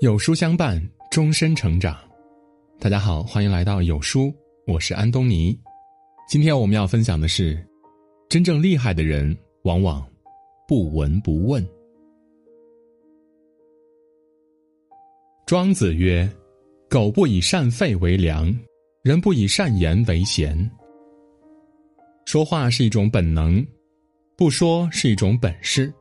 有书相伴，终身成长。大家好，欢迎来到有书，我是安东尼。今天我们要分享的是，真正厉害的人往往不闻不问。庄子曰：“狗不以善吠为良，人不以善言为贤。”说话是一种本能，不说是一种本事。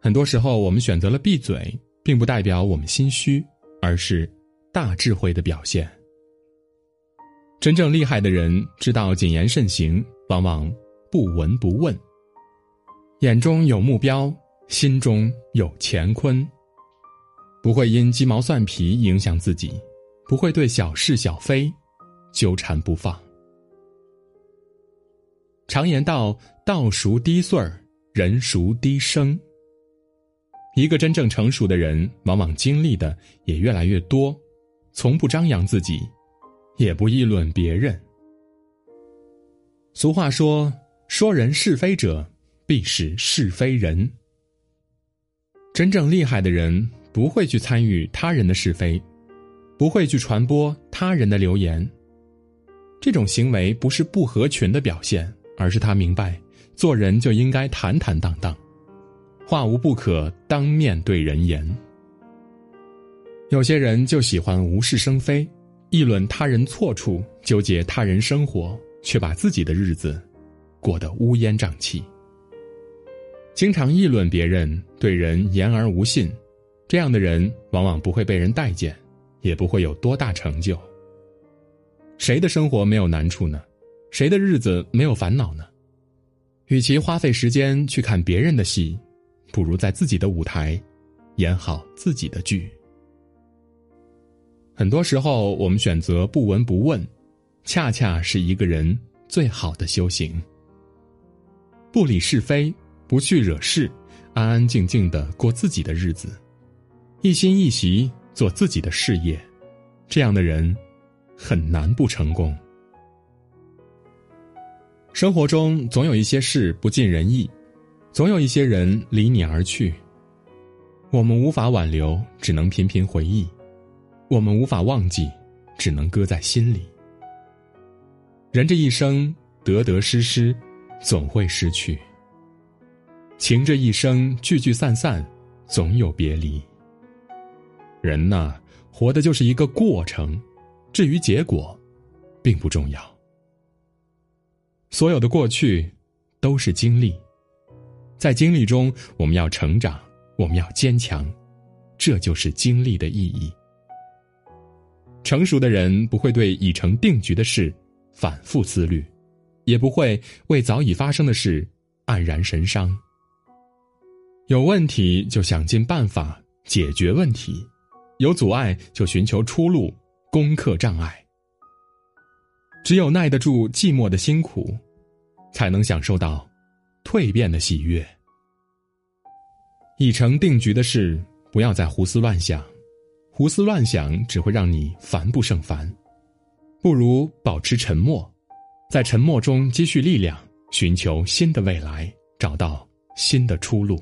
很多时候，我们选择了闭嘴。并不代表我们心虚，而是大智慧的表现。真正厉害的人知道谨言慎行，往往不闻不问，眼中有目标，心中有乾坤，不会因鸡毛蒜皮影响自己，不会对小事小非纠缠不放。常言道：“道熟低穗儿，人熟低声。”一个真正成熟的人，往往经历的也越来越多，从不张扬自己，也不议论别人。俗话说：“说人是非者，必是是非人。”真正厉害的人不会去参与他人的是非，不会去传播他人的流言。这种行为不是不合群的表现，而是他明白，做人就应该坦坦荡荡。话无不可当面对人言。有些人就喜欢无事生非，议论他人错处，纠结他人生活，却把自己的日子过得乌烟瘴气。经常议论别人，对人言而无信，这样的人往往不会被人待见，也不会有多大成就。谁的生活没有难处呢？谁的日子没有烦恼呢？与其花费时间去看别人的戏。不如在自己的舞台，演好自己的剧。很多时候，我们选择不闻不问，恰恰是一个人最好的修行。不理是非，不去惹事，安安静静的过自己的日子，一心一习做自己的事业，这样的人很难不成功。生活中总有一些事不尽人意。总有一些人离你而去，我们无法挽留，只能频频回忆；我们无法忘记，只能搁在心里。人这一生得得失失，总会失去；情这一生聚聚散散，总有别离。人呐，活的就是一个过程，至于结果，并不重要。所有的过去，都是经历。在经历中，我们要成长，我们要坚强，这就是经历的意义。成熟的人不会对已成定局的事反复思虑，也不会为早已发生的事黯然神伤。有问题就想尽办法解决问题，有阻碍就寻求出路，攻克障碍。只有耐得住寂寞的辛苦，才能享受到。蜕变的喜悦，已成定局的事，不要再胡思乱想，胡思乱想只会让你烦不胜烦。不如保持沉默，在沉默中积蓄力量，寻求新的未来，找到新的出路。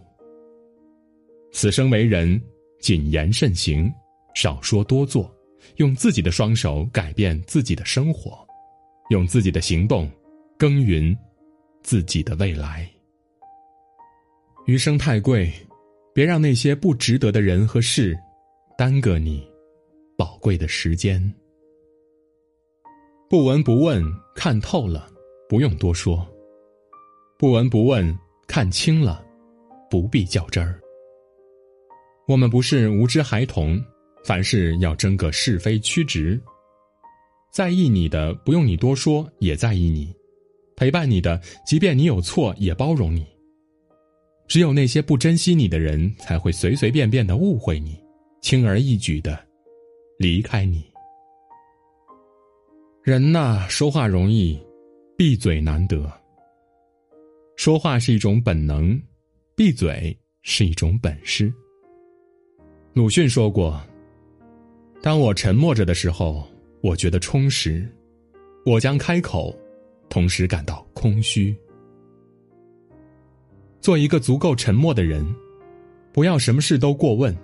此生为人，谨言慎行，少说多做，用自己的双手改变自己的生活，用自己的行动耕耘自己的未来。余生太贵，别让那些不值得的人和事耽搁你宝贵的时间。不闻不问，看透了，不用多说；不闻不问，看清了，不必较真儿。我们不是无知孩童，凡事要争个是非曲直。在意你的，不用你多说，也在意你；陪伴你的，即便你有错，也包容你。只有那些不珍惜你的人，才会随随便便的误会你，轻而易举的离开你。人呐，说话容易，闭嘴难得。说话是一种本能，闭嘴是一种本事。鲁迅说过：“当我沉默着的时候，我觉得充实；我将开口，同时感到空虚。”做一个足够沉默的人，不要什么事都过问，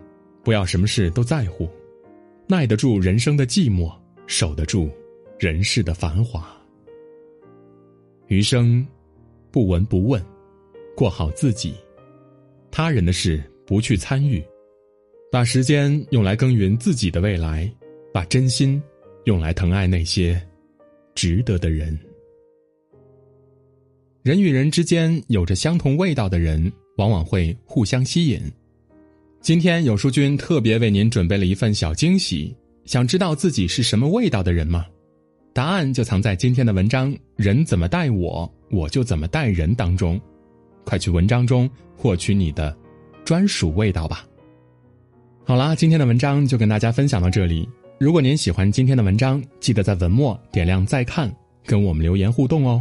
不要什么事都在乎，耐得住人生的寂寞，守得住人世的繁华。余生，不闻不问，过好自己，他人的事不去参与，把时间用来耕耘自己的未来，把真心用来疼爱那些值得的人。人与人之间有着相同味道的人，往往会互相吸引。今天有书君特别为您准备了一份小惊喜，想知道自己是什么味道的人吗？答案就藏在今天的文章“人怎么待我，我就怎么待人”当中。快去文章中获取你的专属味道吧。好啦，今天的文章就跟大家分享到这里。如果您喜欢今天的文章，记得在文末点亮再看，跟我们留言互动哦。